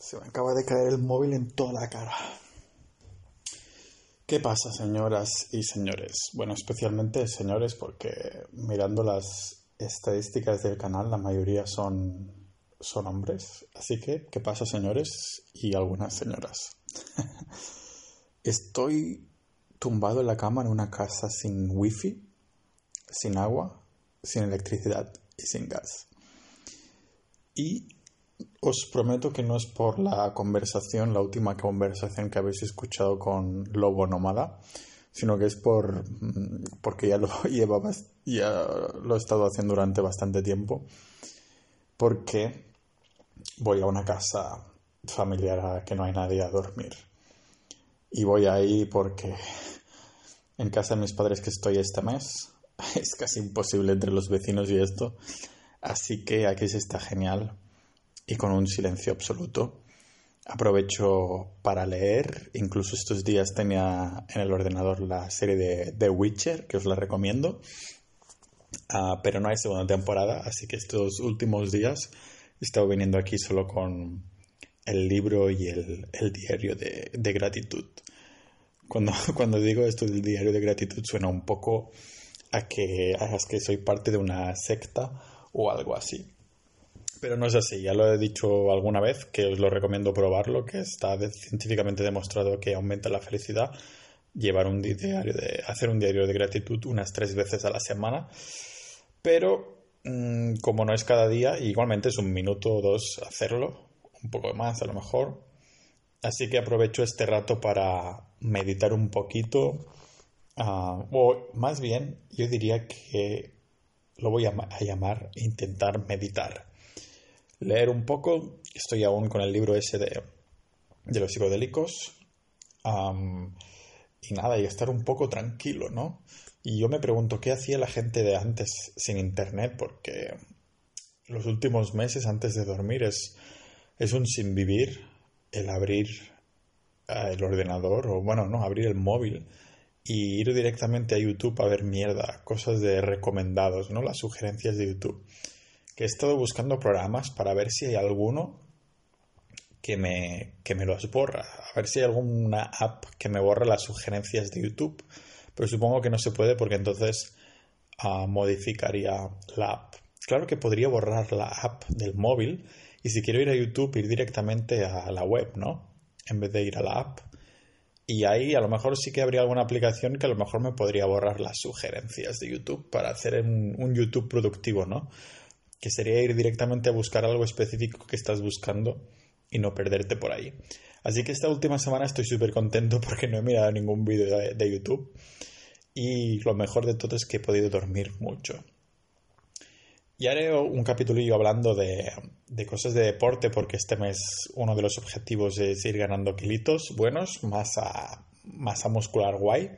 Se me acaba de caer el móvil en toda la cara. ¿Qué pasa, señoras y señores? Bueno, especialmente señores, porque mirando las estadísticas del canal, la mayoría son, son hombres. Así que, ¿qué pasa, señores y algunas señoras? Estoy tumbado en la cama en una casa sin wifi, sin agua, sin electricidad y sin gas. Y os prometo que no es por la conversación, la última conversación que habéis escuchado con Lobo Nómada, sino que es por mm, porque ya lo llevaba, ya lo he estado haciendo durante bastante tiempo. Porque voy a una casa familiar a que no hay nadie a dormir. Y voy ahí porque en casa de mis padres que estoy este mes es casi imposible entre los vecinos y esto. Así que aquí se está genial y con un silencio absoluto. Aprovecho para leer, incluso estos días tenía en el ordenador la serie de The Witcher, que os la recomiendo, ah, pero no hay segunda temporada, así que estos últimos días he estado viniendo aquí solo con el libro y el, diario de, gratitud. Cuando, cuando digo esto del diario de gratitud suena un poco a que, a que soy parte de una secta o algo así. Pero no es así, ya lo he dicho alguna vez, que os lo recomiendo probarlo, que está científicamente demostrado que aumenta la felicidad llevar un diario hacer un diario de gratitud unas tres veces a la semana. Pero mm, como no es cada día, igualmente es un minuto o dos hacerlo, un poco más a lo mejor. Así que aprovecho este rato para meditar un poquito, ah, o más bien yo diría que lo voy a llamar intentar meditar leer un poco. Estoy aún con el libro ese de, de los psicodélicos. y nada, y estar un poco tranquilo, ¿no? Y yo me pregunto qué hacía la gente de antes sin internet, porque los últimos meses antes de dormir es, es un sin vivir el abrir eh, el ordenador, o bueno, no, abrir el móvil y ir directamente a YouTube a ver mierda, cosas de recomendados, ¿no? Las sugerencias de YouTube he estado buscando programas para ver si hay alguno que me, que me los borra, a ver si hay alguna app que me borre las sugerencias de YouTube, pero supongo que no se puede porque entonces ah, modificaría la app. Claro que podría borrar la app del móvil y si quiero ir a YouTube ir directamente a la web, ¿no? En vez de ir a la app. Y ahí a lo mejor sí que habría alguna aplicación que a lo mejor me podría borrar las sugerencias de YouTube para hacer un YouTube productivo, ¿no? Que sería ir directamente a buscar algo específico que estás buscando y no perderte por ahí. Así que esta última semana estoy súper contento porque no he mirado ningún vídeo de, YouTube y lo mejor de todo es que he podido dormir mucho. Y haré un capítulo hablando de, de, cosas de deporte porque este mes uno de los objetivos es ir ganando kilitos buenos, masa, masa muscular guay.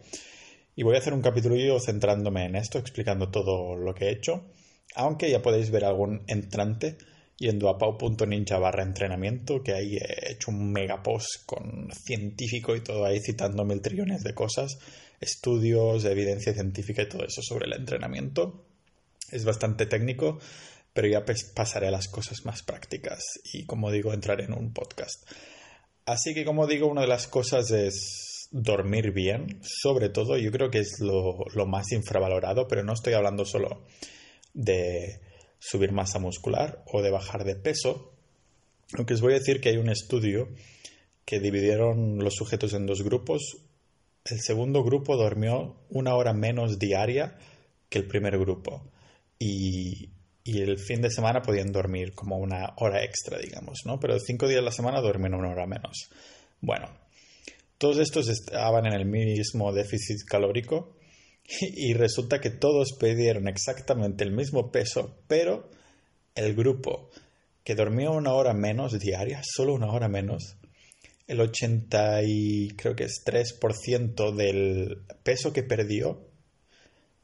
Y voy a hacer un capítulo centrándome en esto, explicando todo lo que he hecho aunque ya podéis ver algún entrante yendo a pau.ninja barra entrenamiento, que ahí he hecho un mega post con científico y todo ahí citando mil trillones de cosas, estudios, evidencia científica y todo eso sobre el entrenamiento. Es bastante técnico, pero ya pasaré a las cosas más prácticas y como digo, entraré en un podcast. Así que como digo, una de las cosas es dormir bien, sobre todo yo creo que es lo, lo más infravalorado, pero no estoy hablando solo de subir masa muscular o de bajar de peso. Aunque os voy a decir que hay un estudio que dividieron los sujetos en dos grupos. El segundo grupo durmió una hora menos diaria que el primer grupo. Y, el fin de semana podían dormir como una hora extra, digamos, ¿no? Pero cinco días a la semana duermen una hora menos. Bueno, todos estos estaban en el mismo déficit calórico y resulta que todos pidieron exactamente el mismo peso, pero el grupo que dormía una hora menos diaria, solo una hora menos, el 80 y creo que es 3% del peso que perdió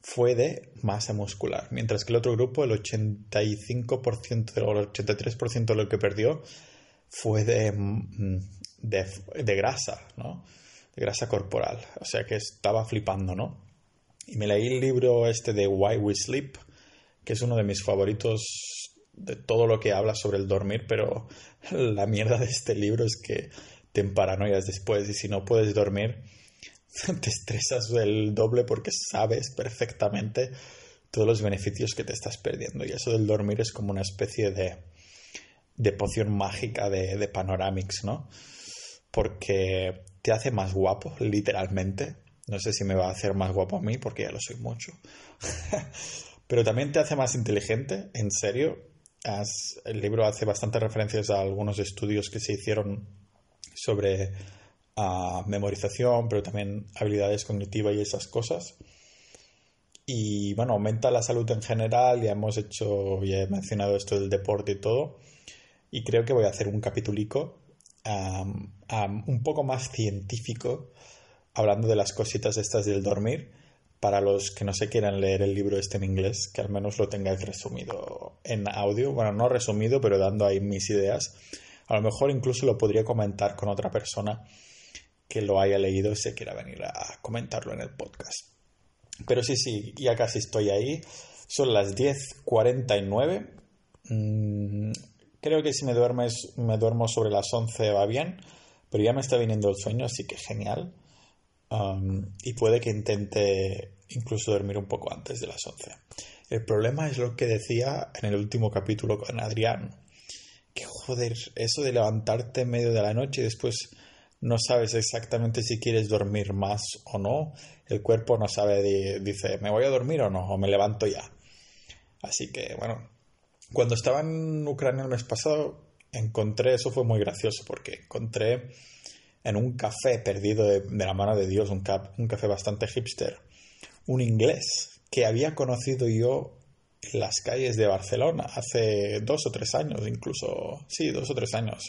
fue de masa muscular, mientras que el otro grupo, el 85% o el 83% de lo que perdió fue de, mm, de, de grasa, ¿no? De grasa corporal. O sea que estaba flipando, ¿no? Y me leí el libro este de Why We Sleep, que es uno de mis favoritos de todo lo que habla sobre el dormir, pero la mierda de este libro es que te paranoias después y si no puedes dormir, te estresas el doble porque sabes perfectamente todos los beneficios que te estás perdiendo. Y eso del dormir es como una especie de, de poción mágica de, de Panoramix, ¿no? Porque te hace más guapo, literalmente. No sé si me va a hacer más guapo a mí, porque ya lo soy mucho. Pero también te hace más inteligente, en serio. el libro hace bastantes referencias a algunos estudios que se hicieron sobre uh, memorización, pero también habilidades cognitivas y esas cosas. Y bueno, aumenta la salud en general, ya hemos hecho, ya he mencionado esto del deporte y todo. Y creo que voy a hacer un capitulico un poco más científico, hablando de las cositas estas del dormir, para los que no se quieran leer el libro este en inglés, que al menos lo tengáis resumido en audio, bueno, no resumido, pero dando ahí mis ideas. A lo mejor incluso lo podría comentar con otra persona que lo haya leído y se quiera venir a comentarlo en el podcast. Pero sí, sí, ya casi estoy ahí. Son las 10.49. Mm, creo que si me duermes, me duermo sobre las 11 va bien, pero ya me está viniendo el sueño, así que genial. Y puede que intente incluso dormir un poco antes de las 11. El problema es lo que decía en el último capítulo con Adrián. Que joder, eso de levantarte en medio de la noche y después no sabes exactamente si quieres dormir más o no. El cuerpo no sabe, dice, ¿me voy a dormir o no? O me levanto ya. Así que, bueno, cuando estaba en Ucrania el mes pasado, encontré, eso fue muy gracioso, porque encontré en un café perdido de, la mano de Dios, un, café bastante hipster, un inglés que había conocido yo en las calles de Barcelona hace dos o tres años, incluso, sí, dos o tres años.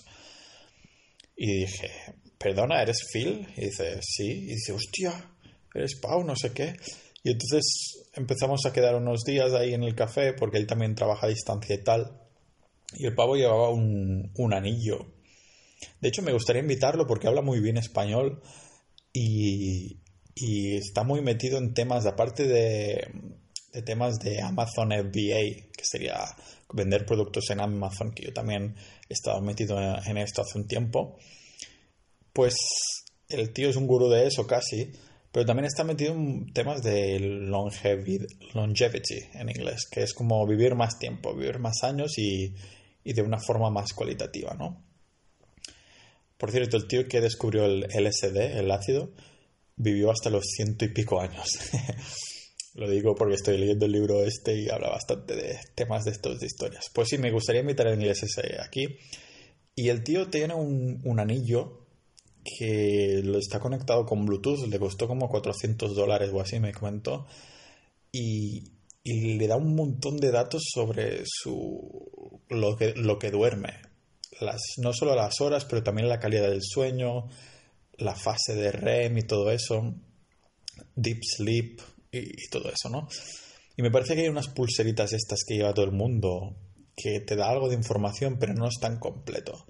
Y dije, perdona, ¿eres Phil? Y dice, sí. Y dice, hostia, eres Pau, no sé qué. Y entonces empezamos a quedar unos días ahí en el café, porque él también trabaja a distancia y tal. Y el pavo llevaba un, un anillo. De hecho, me gustaría invitarlo porque habla muy bien español y, y está muy metido en temas, aparte de, de temas de Amazon FBA, que sería vender productos en Amazon, que yo también he estado metido en esto hace un tiempo pues el tío es un gurú de eso casi, pero también está metido en temas de longevity, longevity en inglés, que es como vivir más tiempo, vivir más años y, y de una forma más cualitativa, ¿no? Por cierto, el tío que descubrió el LSD, el ácido, vivió hasta los ciento y pico años. Lo digo porque estoy leyendo el libro este y habla bastante de temas de estos de historias. Pues sí, me gustaría invitar en inglés aquí. Y el tío tiene un, un anillo que lo está conectado con Bluetooth, le costó como 400 dólares o así, me comentó, y, le da un montón de datos sobre su, lo, que, lo que duerme, las, no solo las horas, pero también la calidad del sueño, la fase de REM y todo eso, deep sleep y, todo eso, ¿no? Y me parece que hay unas pulseritas estas que lleva todo el mundo que te da algo de información, pero no es tan completo.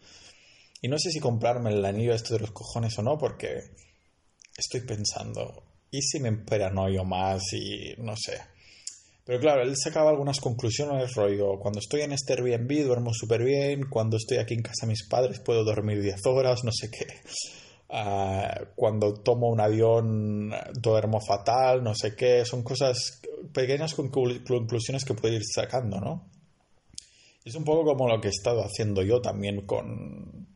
Y no sé si comprarme el anillo este de los cojones o no, porque estoy pensando, ¿y si me yo más y no sé? Pero claro, él sacaba algunas conclusiones, rollo, cuando estoy en este Airbnb duermo súper bien, cuando estoy aquí en casa de mis padres puedo dormir 10 horas, no sé qué. Ah, cuando tomo un avión duermo fatal, no sé qué. Son cosas, pequeñas conclusiones que puedo ir sacando, ¿no? Es un poco como lo que he estado haciendo yo también con,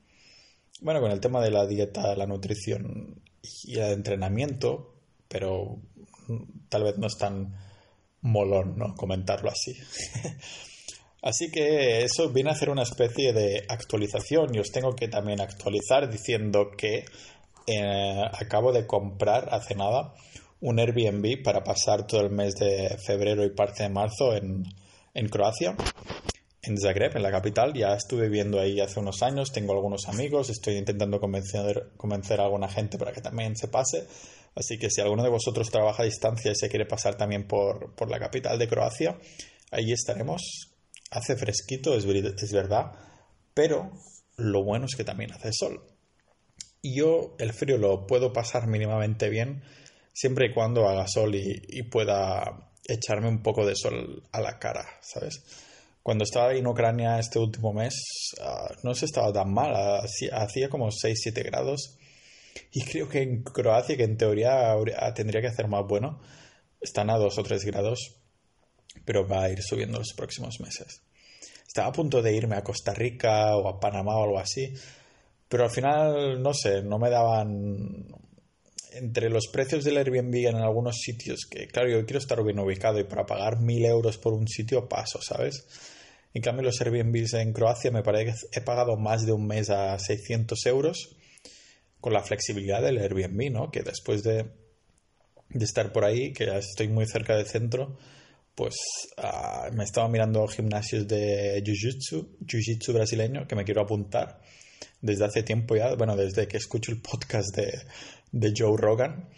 bueno, con el tema de la dieta, la nutrición y el entrenamiento, pero tal vez no es tan molón, ¿no? Comentarlo así. así que eso viene a ser una especie de actualización y os tengo que también actualizar diciendo que eh, acabo de comprar hace nada un Airbnb para pasar todo el mes de febrero y parte de marzo en, en Croacia en Zagreb, en la capital. Ya estuve viviendo ahí hace unos años, tengo algunos amigos, estoy intentando convencer, convencer a alguna gente para que también se pase. Así que si alguno de vosotros trabaja a distancia y se quiere pasar también por, por la capital de Croacia, ahí estaremos. Hace fresquito, es, es verdad, pero lo bueno es que también hace sol. Y yo el frío lo puedo pasar mínimamente bien siempre y cuando haga sol y, pueda echarme un poco de sol a la cara, ¿sabes? Cuando estaba en Ucrania este último mes, ah, no se estaba tan mal, hacía como 6-7 grados. Y creo que en Croacia, que en teoría tendría que hacer más bueno, están a 2 o 3 grados, pero va a ir subiendo los próximos meses. Estaba a punto de irme a Costa Rica o a Panamá o algo así, pero al final, no sé, no me daban entre los precios del Airbnb en algunos sitios, que claro, yo quiero estar bien ubicado y para pagar mil euros por un sitio paso, ¿sabes? En cambio, los Airbnbs en Croacia me parece que he pagado más de un mes a 600 euros con la flexibilidad del Airbnb, ¿no? Que después de, de estar por ahí, que estoy muy cerca del centro, pues uh, me estaba mirando gimnasios de Jiu-Jitsu, Jiu-Jitsu brasileño, que me quiero apuntar desde hace tiempo ya, bueno, desde que escucho el podcast de, de Joe Rogan,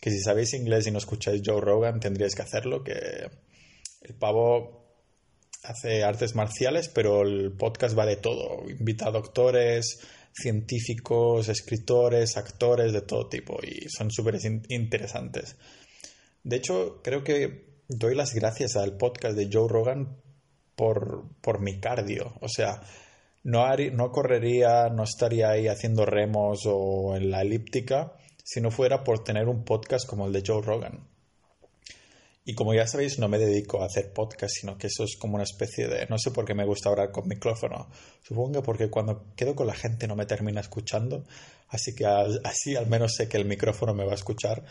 que si sabéis inglés y no escucháis Joe Rogan tendríais que hacerlo, que el pavo hace artes marciales, pero el podcast va de todo, invita a doctores, científicos, escritores, actores de todo tipo y son súper interesantes. De hecho, creo que doy las gracias al podcast de Joe Rogan por, por mi cardio, o sea, no, correría, no estaría ahí haciendo remos o en la elíptica si no fuera por tener un podcast como el de Joe Rogan. Y como ya sabéis, no me dedico a hacer podcast, sino que eso es como una especie de... No sé por qué me gusta hablar con micrófono. Supongo que porque cuando quedo con la gente no me termina escuchando. Así que así al menos sé que el micrófono me va a escuchar.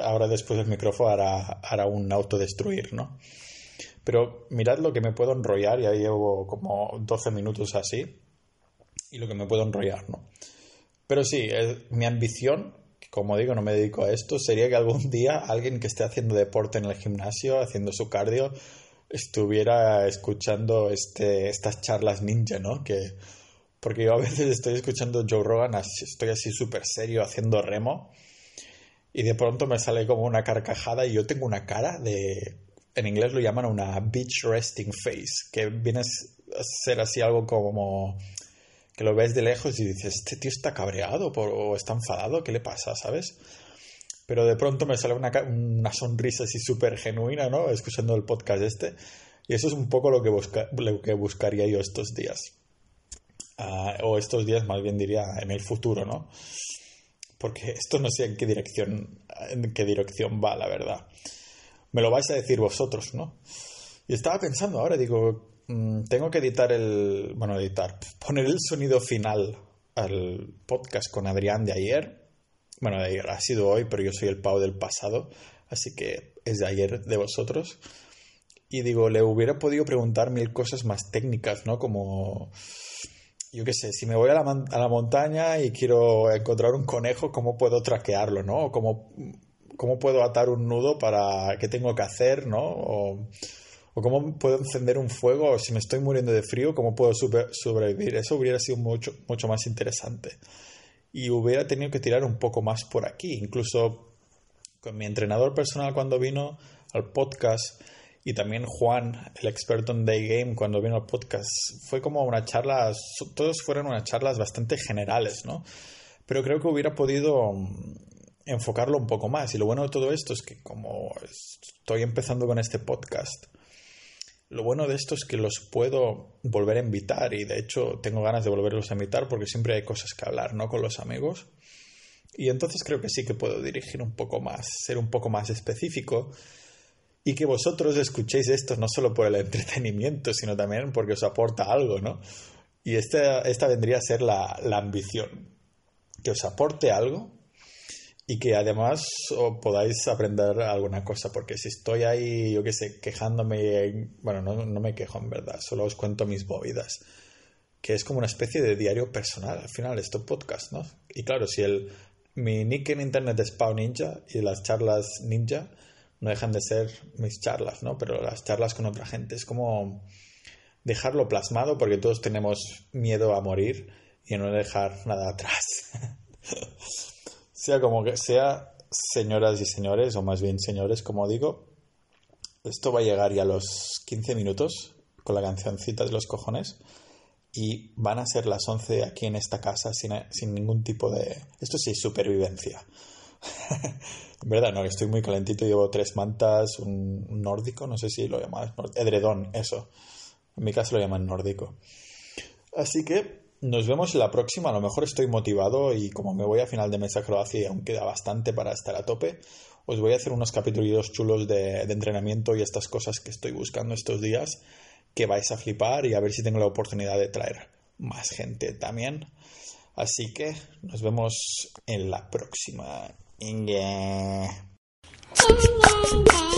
Ahora después el micrófono hará, hará un autodestruir, ¿no? Pero mirad lo que me puedo enrollar, ya llevo como 12 minutos así, y lo que me puedo enrollar, ¿no? Pero sí, mi ambición, como digo, no me dedico a esto, sería que algún día alguien que esté haciendo deporte en el gimnasio, haciendo su cardio, estuviera escuchando este, estas charlas ninja, ¿no? Que, porque yo a veces estoy escuchando Joe Rogan, estoy así súper serio haciendo remo, y de pronto me sale como una carcajada y yo tengo una cara de en inglés lo llaman una beach resting face, que viene a ser así algo como que lo ves de lejos y dices, este tío está cabreado o está enfadado, ¿qué le pasa? ¿Sabes? Pero de pronto me sale una, una sonrisa así súper genuina, ¿no? Escuchando el podcast este. Y eso es un poco lo que, lo que buscaría yo estos días. Ah, o estos días más bien diría en el futuro, ¿no? Porque esto no sé en qué dirección, en qué dirección va, la verdad me lo vais a decir vosotros, ¿no? Y estaba pensando ahora, digo, mm, tengo que editar el, bueno, editar, poner el sonido final al podcast con Adrián de ayer. Bueno, de ayer ha sido hoy, pero yo soy el pavo del pasado, así que es de ayer de vosotros. Y digo, le hubiera podido preguntar mil cosas más técnicas, ¿no? Como, yo qué sé, si me voy a la, a la montaña y quiero encontrar un conejo, ¿cómo puedo traquearlo, ¿no? Cómo cómo puedo atar un nudo para qué tengo que hacer, ¿no? O, cómo puedo encender un fuego, o si me estoy muriendo de frío, cómo puedo sobrevivir. Eso hubiera sido mucho, mucho más interesante. Y hubiera tenido que tirar un poco más por aquí. Incluso con mi entrenador personal cuando vino al podcast y también Juan, el experto en Day Game, cuando vino al podcast, fue como una charla, todos fueron unas charlas bastante generales, ¿no? Pero creo que hubiera podido enfocarlo un poco más. Y lo bueno de todo esto es que como estoy empezando con este podcast, lo bueno de esto es que los puedo volver a invitar y de hecho tengo ganas de volverlos a invitar porque siempre hay cosas que hablar, ¿no? Con los amigos. Y entonces creo que sí que puedo dirigir un poco más, ser un poco más específico y que vosotros escuchéis esto no solo por el entretenimiento, sino también porque os aporta algo, ¿no? Y esta, esta vendría a ser la, la ambición, que os aporte algo y que además podáis aprender alguna cosa, porque si estoy ahí, yo qué sé, quejándome, bueno, no, no, me quejo en verdad, solo os cuento mis movidas, que es como una especie de diario personal, al final, esto podcast, ¿no? Y claro, si el, mi nick en internet es Pau Ninja y las charlas Ninja no dejan de ser mis charlas, ¿no? Pero las charlas con otra gente es como dejarlo plasmado porque todos tenemos miedo a morir y no dejar nada atrás. Sea como que sea, señoras y señores, o más bien señores, como digo, esto va a llegar ya a los 15 minutos con la cancioncita de los cojones y van a ser las 11 aquí en esta casa sin, sin ningún tipo de... Esto sí es supervivencia. en verdad, no, estoy muy calentito, llevo tres mantas, un, nórdico, no sé si lo llamáis, edredón, eso. En mi caso lo llaman nórdico. Así que nos vemos la próxima. A lo mejor estoy motivado y como me voy a final de mes a Croacia y aún queda bastante para estar a tope, os voy a hacer unos capítulos chulos de, de entrenamiento y estas cosas que estoy buscando estos días que vais a flipar y a ver si tengo la oportunidad de traer más gente también. Así que nos vemos en la próxima.